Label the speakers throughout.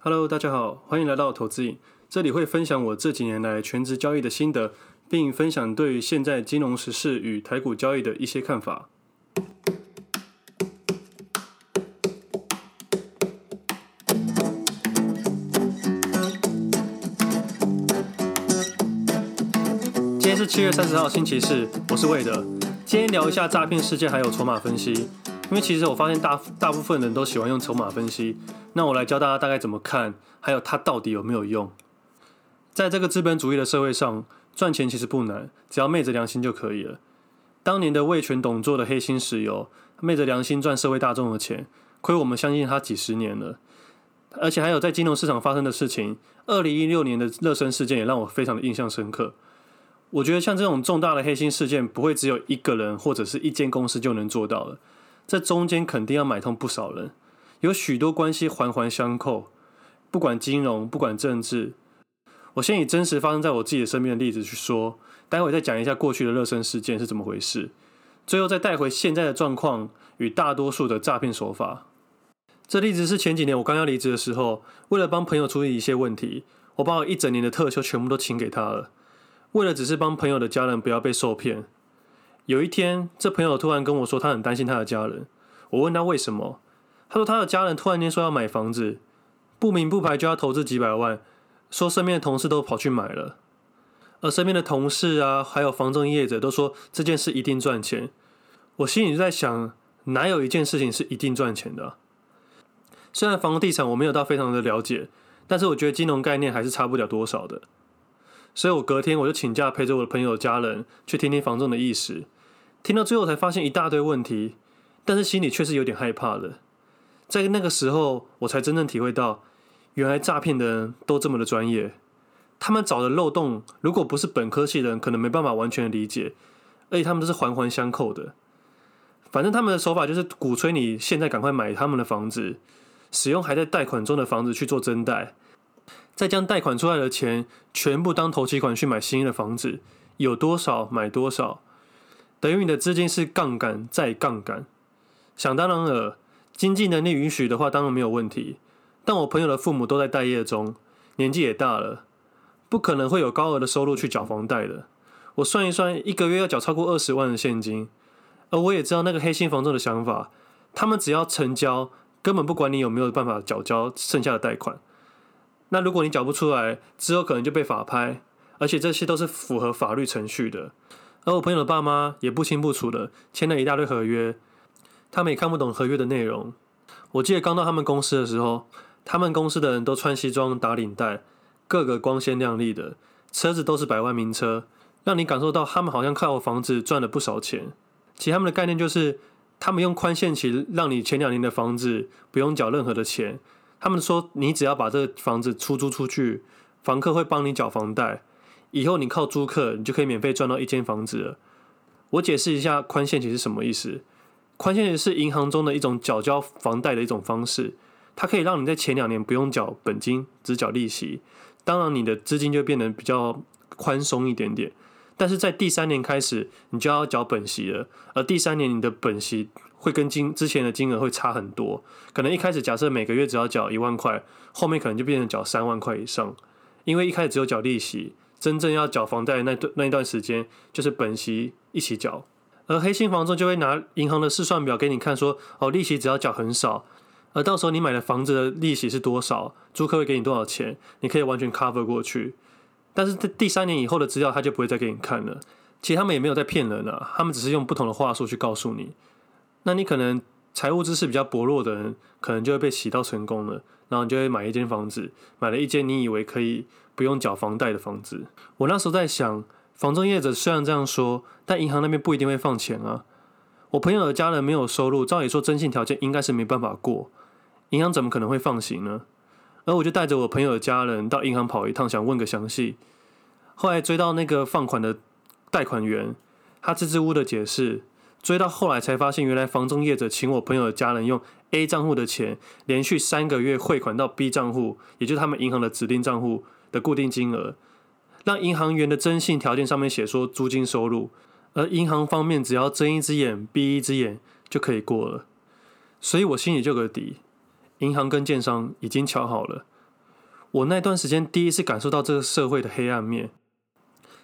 Speaker 1: Hello，大家好，欢迎来到投资影。这里会分享我这几年来全职交易的心得，并分享对于现在金融时事与台股交易的一些看法。今天是七月三十号，星期四，我是魏德。今天聊一下诈骗事件，还有筹码分析。因为其实我发现大大部分人都喜欢用筹码分析，那我来教大家大概怎么看，还有它到底有没有用。在这个资本主义的社会上，赚钱其实不难，只要昧着良心就可以了。当年的味全董做的黑心石油，昧着良心赚社会大众的钱，亏我们相信他几十年了。而且还有在金融市场发生的事情，二零一六年的热身事件也让我非常的印象深刻。我觉得像这种重大的黑心事件，不会只有一个人或者是一间公司就能做到了。这中间肯定要买通不少人，有许多关系环环相扣，不管金融，不管政治。我先以真实发生在我自己的身边的例子去说，待会再讲一下过去的热身事件是怎么回事，最后再带回现在的状况与大多数的诈骗手法。这例子是前几年我刚要离职的时候，为了帮朋友处理一些问题，我把我一整年的特休全部都请给他了，为了只是帮朋友的家人不要被受骗。有一天，这朋友突然跟我说，他很担心他的家人。我问他为什么，他说他的家人突然间说要买房子，不明不白就要投资几百万，说身边的同事都跑去买了，而身边的同事啊，还有房仲业者都说这件事一定赚钱。我心里就在想，哪有一件事情是一定赚钱的啊？虽然房地产我没有到非常的了解，但是我觉得金融概念还是差不了多少的。所以我隔天我就请假陪着我的朋友家人去听听房仲的意思。听到最后才发现一大堆问题，但是心里却是有点害怕的。在那个时候，我才真正体会到，原来诈骗的人都这么的专业。他们找的漏洞，如果不是本科系的人，可能没办法完全理解。而且他们都是环环相扣的。反正他们的手法就是鼓吹你现在赶快买他们的房子，使用还在贷款中的房子去做增贷，再将贷款出来的钱全部当头期款去买新的房子，有多少买多少。等于你的资金是杠杆再杠杆，想当然了，经济能力允许的话，当然没有问题。但我朋友的父母都在待业中，年纪也大了，不可能会有高额的收入去缴房贷的。我算一算，一个月要缴超过二十万的现金。而我也知道那个黑心房仲的想法，他们只要成交，根本不管你有没有办法缴交剩下的贷款。那如果你缴不出来，之后可能就被法拍，而且这些都是符合法律程序的。而我朋友的爸妈也不清不楚的签了一大堆合约，他们也看不懂合约的内容。我记得刚到他们公司的时候，他们公司的人都穿西装打领带，个个光鲜亮丽的，车子都是百万名车，让你感受到他们好像靠房子赚了不少钱。其实他们的概念就是，他们用宽限期让你前两年的房子不用缴任何的钱。他们说，你只要把这个房子出租出去，房客会帮你缴房贷。以后你靠租客，你就可以免费赚到一间房子了。我解释一下宽限期是什么意思。宽限期是银行中的一种缴交房贷的一种方式，它可以让你在前两年不用缴本金，只缴利息。当然，你的资金就变得比较宽松一点点。但是在第三年开始，你就要缴本息了。而第三年你的本息会跟金之前的金额会差很多。可能一开始假设每个月只要缴一万块，后面可能就变成缴三万块以上，因为一开始只有缴利息。真正要缴房贷那段那一段时间，就是本息一起缴，而黑心房仲就会拿银行的试算表给你看，说哦，利息只要缴很少，而到时候你买的房子的利息是多少，租客会给你多少钱，你可以完全 cover 过去。但是在第三年以后的资料，他就不会再给你看了。其实他们也没有在骗人啊，他们只是用不同的话术去告诉你。那你可能财务知识比较薄弱的人，可能就会被洗到成功了，然后你就会买一间房子，买了一间你以为可以。不用缴房贷的房子，我那时候在想，房仲业者虽然这样说，但银行那边不一定会放钱啊。我朋友的家人没有收入，照理说征信条件应该是没办法过，银行怎么可能会放行呢？而我就带着我朋友的家人到银行跑一趟，想问个详细。后来追到那个放款的贷款员，他支支吾吾的解释，追到后来才发现，原来房中业者请我朋友的家人用 A 账户的钱，连续三个月汇款到 B 账户，也就是他们银行的指定账户。的固定金额，让银行员的征信条件上面写说租金收入，而银行方面只要睁一只眼闭一只眼就可以过了，所以我心里就有个底，银行跟建商已经乔好了，我那段时间第一次感受到这个社会的黑暗面，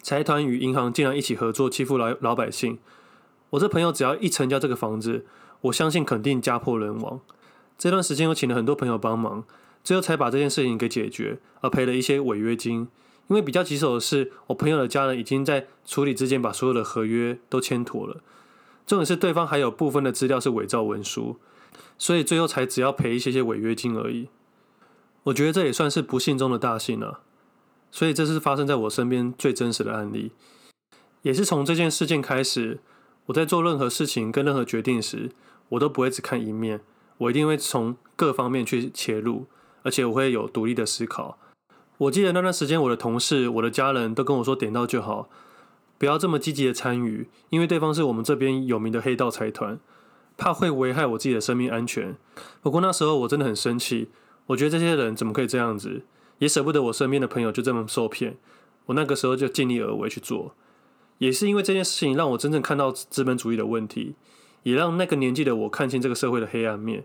Speaker 1: 财团与银行竟然一起合作欺负老老百姓。我这朋友只要一成交这个房子，我相信肯定家破人亡。这段时间我请了很多朋友帮忙，最后才把这件事情给解决，而赔了一些违约金。因为比较棘手的是，我朋友的家人已经在处理之间把所有的合约都签妥了，重点是对方还有部分的资料是伪造文书，所以最后才只要赔一些些违约金而已。我觉得这也算是不幸中的大幸了，所以这是发生在我身边最真实的案例，也是从这件事件开始，我在做任何事情跟任何决定时，我都不会只看一面，我一定会从各方面去切入，而且我会有独立的思考。我记得那段时间，我的同事、我的家人都跟我说：“点到就好，不要这么积极的参与，因为对方是我们这边有名的黑道财团，怕会危害我自己的生命安全。”不过那时候我真的很生气。我觉得这些人怎么可以这样子？也舍不得我身边的朋友就这么受骗。我那个时候就尽力而为去做，也是因为这件事情让我真正看到资本主义的问题，也让那个年纪的我看清这个社会的黑暗面，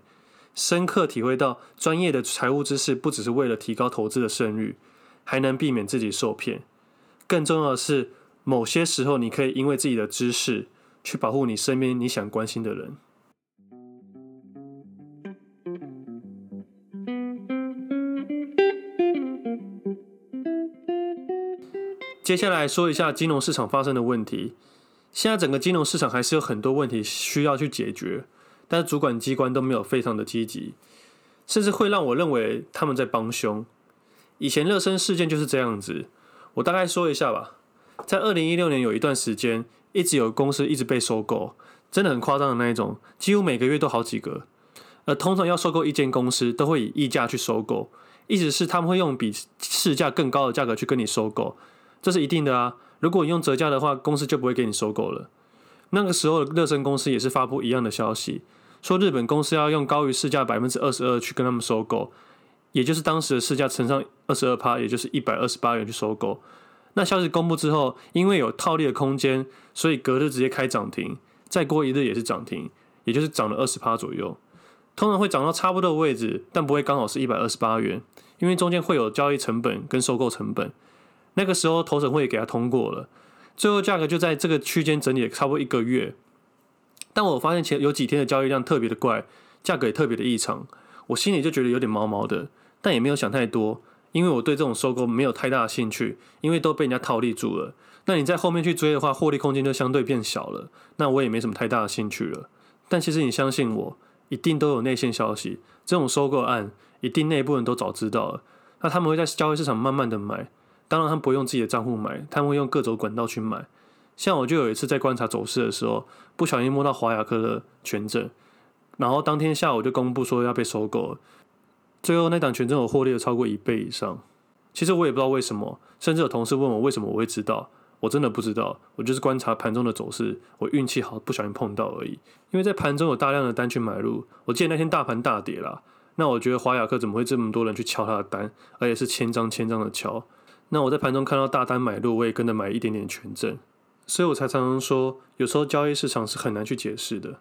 Speaker 1: 深刻体会到专业的财务知识不只是为了提高投资的胜率，还能避免自己受骗。更重要的是，某些时候你可以因为自己的知识去保护你身边你想关心的人。接下来说一下金融市场发生的问题。现在整个金融市场还是有很多问题需要去解决，但是主管机关都没有非常的积极，甚至会让我认为他们在帮凶。以前热身事件就是这样子，我大概说一下吧。在二零一六年有一段时间，一直有公司一直被收购，真的很夸张的那一种，几乎每个月都好几个。而通常要收购一间公司，都会以溢价去收购，意思是他们会用比市价更高的价格去跟你收购。这是一定的啊！如果你用折价的话，公司就不会给你收购了。那个时候，乐升公司也是发布一样的消息，说日本公司要用高于市价百分之二十二去跟他们收购，也就是当时的市价乘上二十二趴，也就是一百二十八元去收购。那消息公布之后，因为有套利的空间，所以隔日直接开涨停，再过一日也是涨停，也就是涨了二十趴左右。通常会涨到差不多的位置，但不会刚好是一百二十八元，因为中间会有交易成本跟收购成本。那个时候，投审会也给他通过了，最后价格就在这个区间整理了差不多一个月。但我发现前有几天的交易量特别的怪，价格也特别的异常，我心里就觉得有点毛毛的，但也没有想太多，因为我对这种收购没有太大的兴趣，因为都被人家套利住了。那你在后面去追的话，获利空间就相对变小了，那我也没什么太大的兴趣了。但其实你相信我，一定都有内线消息，这种收购案一定内部人都早知道了，那他们会在交易市场慢慢的买。当然，他们不用自己的账户买，他们会用各种管道去买。像我就有一次在观察走势的时候，不小心摸到华雅科的权证，然后当天下午就公布说要被收购了。最后那档权证我获利了超过一倍以上。其实我也不知道为什么，甚至有同事问我为什么我会知道，我真的不知道。我就是观察盘中的走势，我运气好，不小心碰到而已。因为在盘中有大量的单去买入，我记得那天大盘大跌啦，那我觉得华雅科怎么会这么多人去敲他的单，而且是千张千张的敲。那我在盘中看到大单买入，我也跟着买一点点权证，所以我才常常说，有时候交易市场是很难去解释的。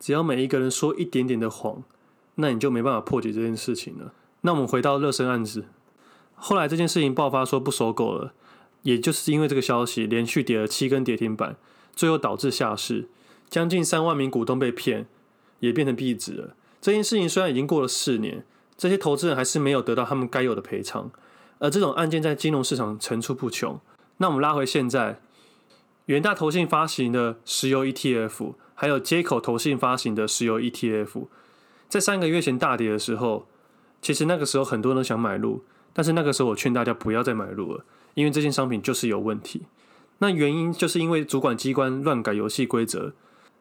Speaker 1: 只要每一个人说一点点的谎，那你就没办法破解这件事情了。那我们回到乐升案子，后来这件事情爆发说不收购了，也就是因为这个消息连续跌了七根跌停板，最后导致下市，将近三万名股东被骗，也变成壁纸了。这件事情虽然已经过了四年，这些投资人还是没有得到他们该有的赔偿。而这种案件在金融市场层出不穷。那我们拉回现在，元大投信发行的石油 ETF，还有街口投信发行的石油 ETF，在三个月前大跌的时候，其实那个时候很多人想买入，但是那个时候我劝大家不要再买入了，因为这件商品就是有问题。那原因就是因为主管机关乱改游戏规则，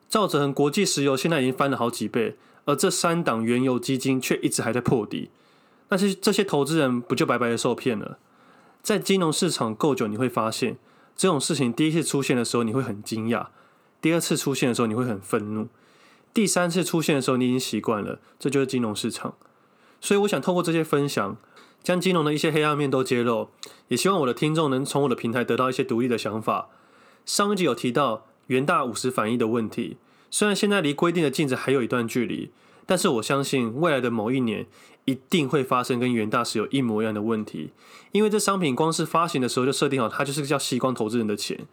Speaker 1: 造成国际石油现在已经翻了好几倍，而这三档原油基金却一直还在破底。但是这些投资人不就白白的受骗了？在金融市场够久，你会发现这种事情第一次出现的时候你会很惊讶，第二次出现的时候你会很愤怒，第三次出现的时候你已经习惯了。这就是金融市场。所以我想透过这些分享，将金融的一些黑暗面都揭露，也希望我的听众能从我的平台得到一些独立的想法。上一集有提到元大五十反一的问题，虽然现在离规定的净值还有一段距离。但是我相信未来的某一年一定会发生跟元大石油一模一样的问题，因为这商品光是发行的时候就设定好，它就是叫吸光投资人的钱，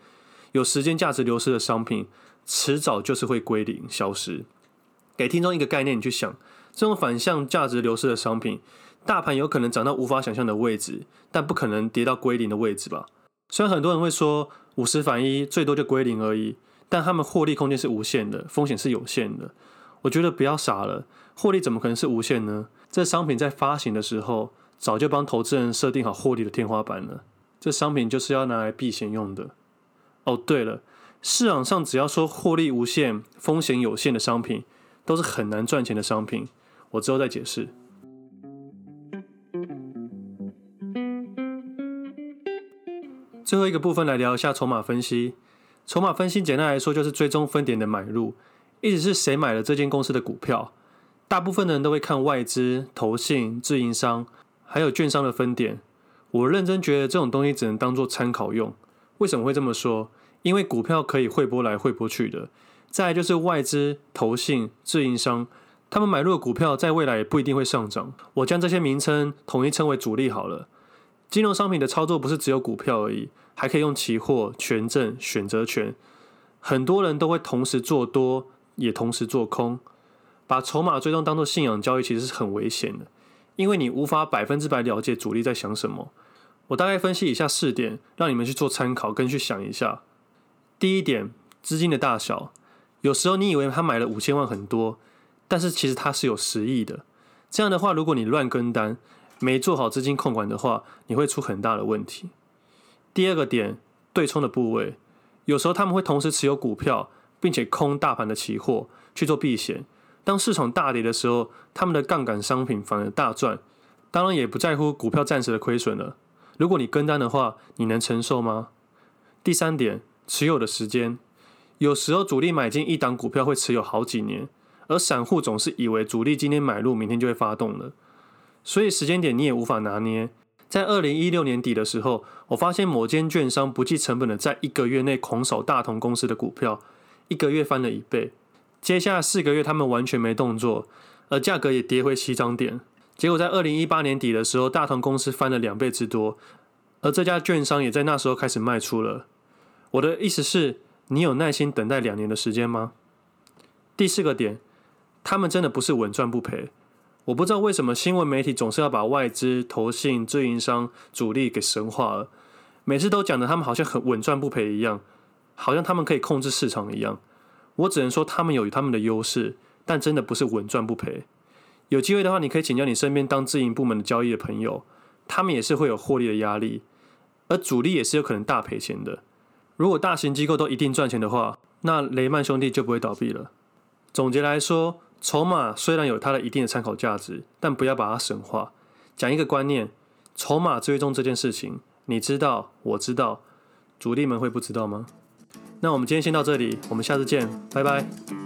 Speaker 1: 有时间价值流失的商品，迟早就是会归零消失。给听众一个概念，你去想，这种反向价值流失的商品，大盘有可能涨到无法想象的位置，但不可能跌到归零的位置吧？虽然很多人会说五十反一，最多就归零而已，但他们获利空间是无限的，风险是有限的。我觉得不要傻了，获利怎么可能是无限呢？这商品在发行的时候，早就帮投资人设定好获利的天花板了。这商品就是要拿来避险用的。哦，对了，市场上只要说获利无限、风险有限的商品，都是很难赚钱的商品。我之后再解释。最后一个部分来聊一下筹码分析。筹码分析简单来说就是追踪分点的买入，意思是谁买了这间公司的股票。大部分的人都会看外资、投信、自营商，还有券商的分点。我认真觉得这种东西只能当做参考用。为什么会这么说？因为股票可以汇拨来汇拨去的。再就是外资、投信、自营商，他们买入的股票在未来也不一定会上涨。我将这些名称统一称为主力好了。金融商品的操作不是只有股票而已，还可以用期货、权证、选择权。很多人都会同时做多，也同时做空。把筹码追踪当做信仰交易，其实是很危险的，因为你无法百分之百了解主力在想什么。我大概分析以下四点，让你们去做参考跟去想一下。第一点，资金的大小。有时候你以为他买了五千万很多，但是其实他是有十亿的。这样的话，如果你乱跟单，没做好资金控管的话，你会出很大的问题。第二个点，对冲的部位，有时候他们会同时持有股票，并且空大盘的期货去做避险。当市场大跌的时候，他们的杠杆商品反而大赚，当然也不在乎股票暂时的亏损了。如果你跟单的话，你能承受吗？第三点，持有的时间。有时候主力买进一档股票会持有好几年，而散户总是以为主力今天买入，明天就会发动了，所以时间点你也无法拿捏。在二零一六年底的时候，我发现某间券商不计成本的在一个月内狂扫大同公司的股票，一个月翻了一倍。接下来四个月他们完全没动作，而价格也跌回起涨点。结果在二零一八年底的时候，大同公司翻了两倍之多，而这家券商也在那时候开始卖出了。我的意思是。你有耐心等待两年的时间吗？第四个点，他们真的不是稳赚不赔。我不知道为什么新闻媒体总是要把外资、投信、自营商、主力给神化了，每次都讲的他们好像很稳赚不赔一样，好像他们可以控制市场一样。我只能说他们有他们的优势，但真的不是稳赚不赔。有机会的话，你可以请教你身边当自营部门的交易的朋友，他们也是会有获利的压力，而主力也是有可能大赔钱的。如果大型机构都一定赚钱的话，那雷曼兄弟就不会倒闭了。总结来说，筹码虽然有它的一定的参考价值，但不要把它神化。讲一个观念：筹码追踪这件事情，你知道，我知道，主力们会不知道吗？那我们今天先到这里，我们下次见，拜拜。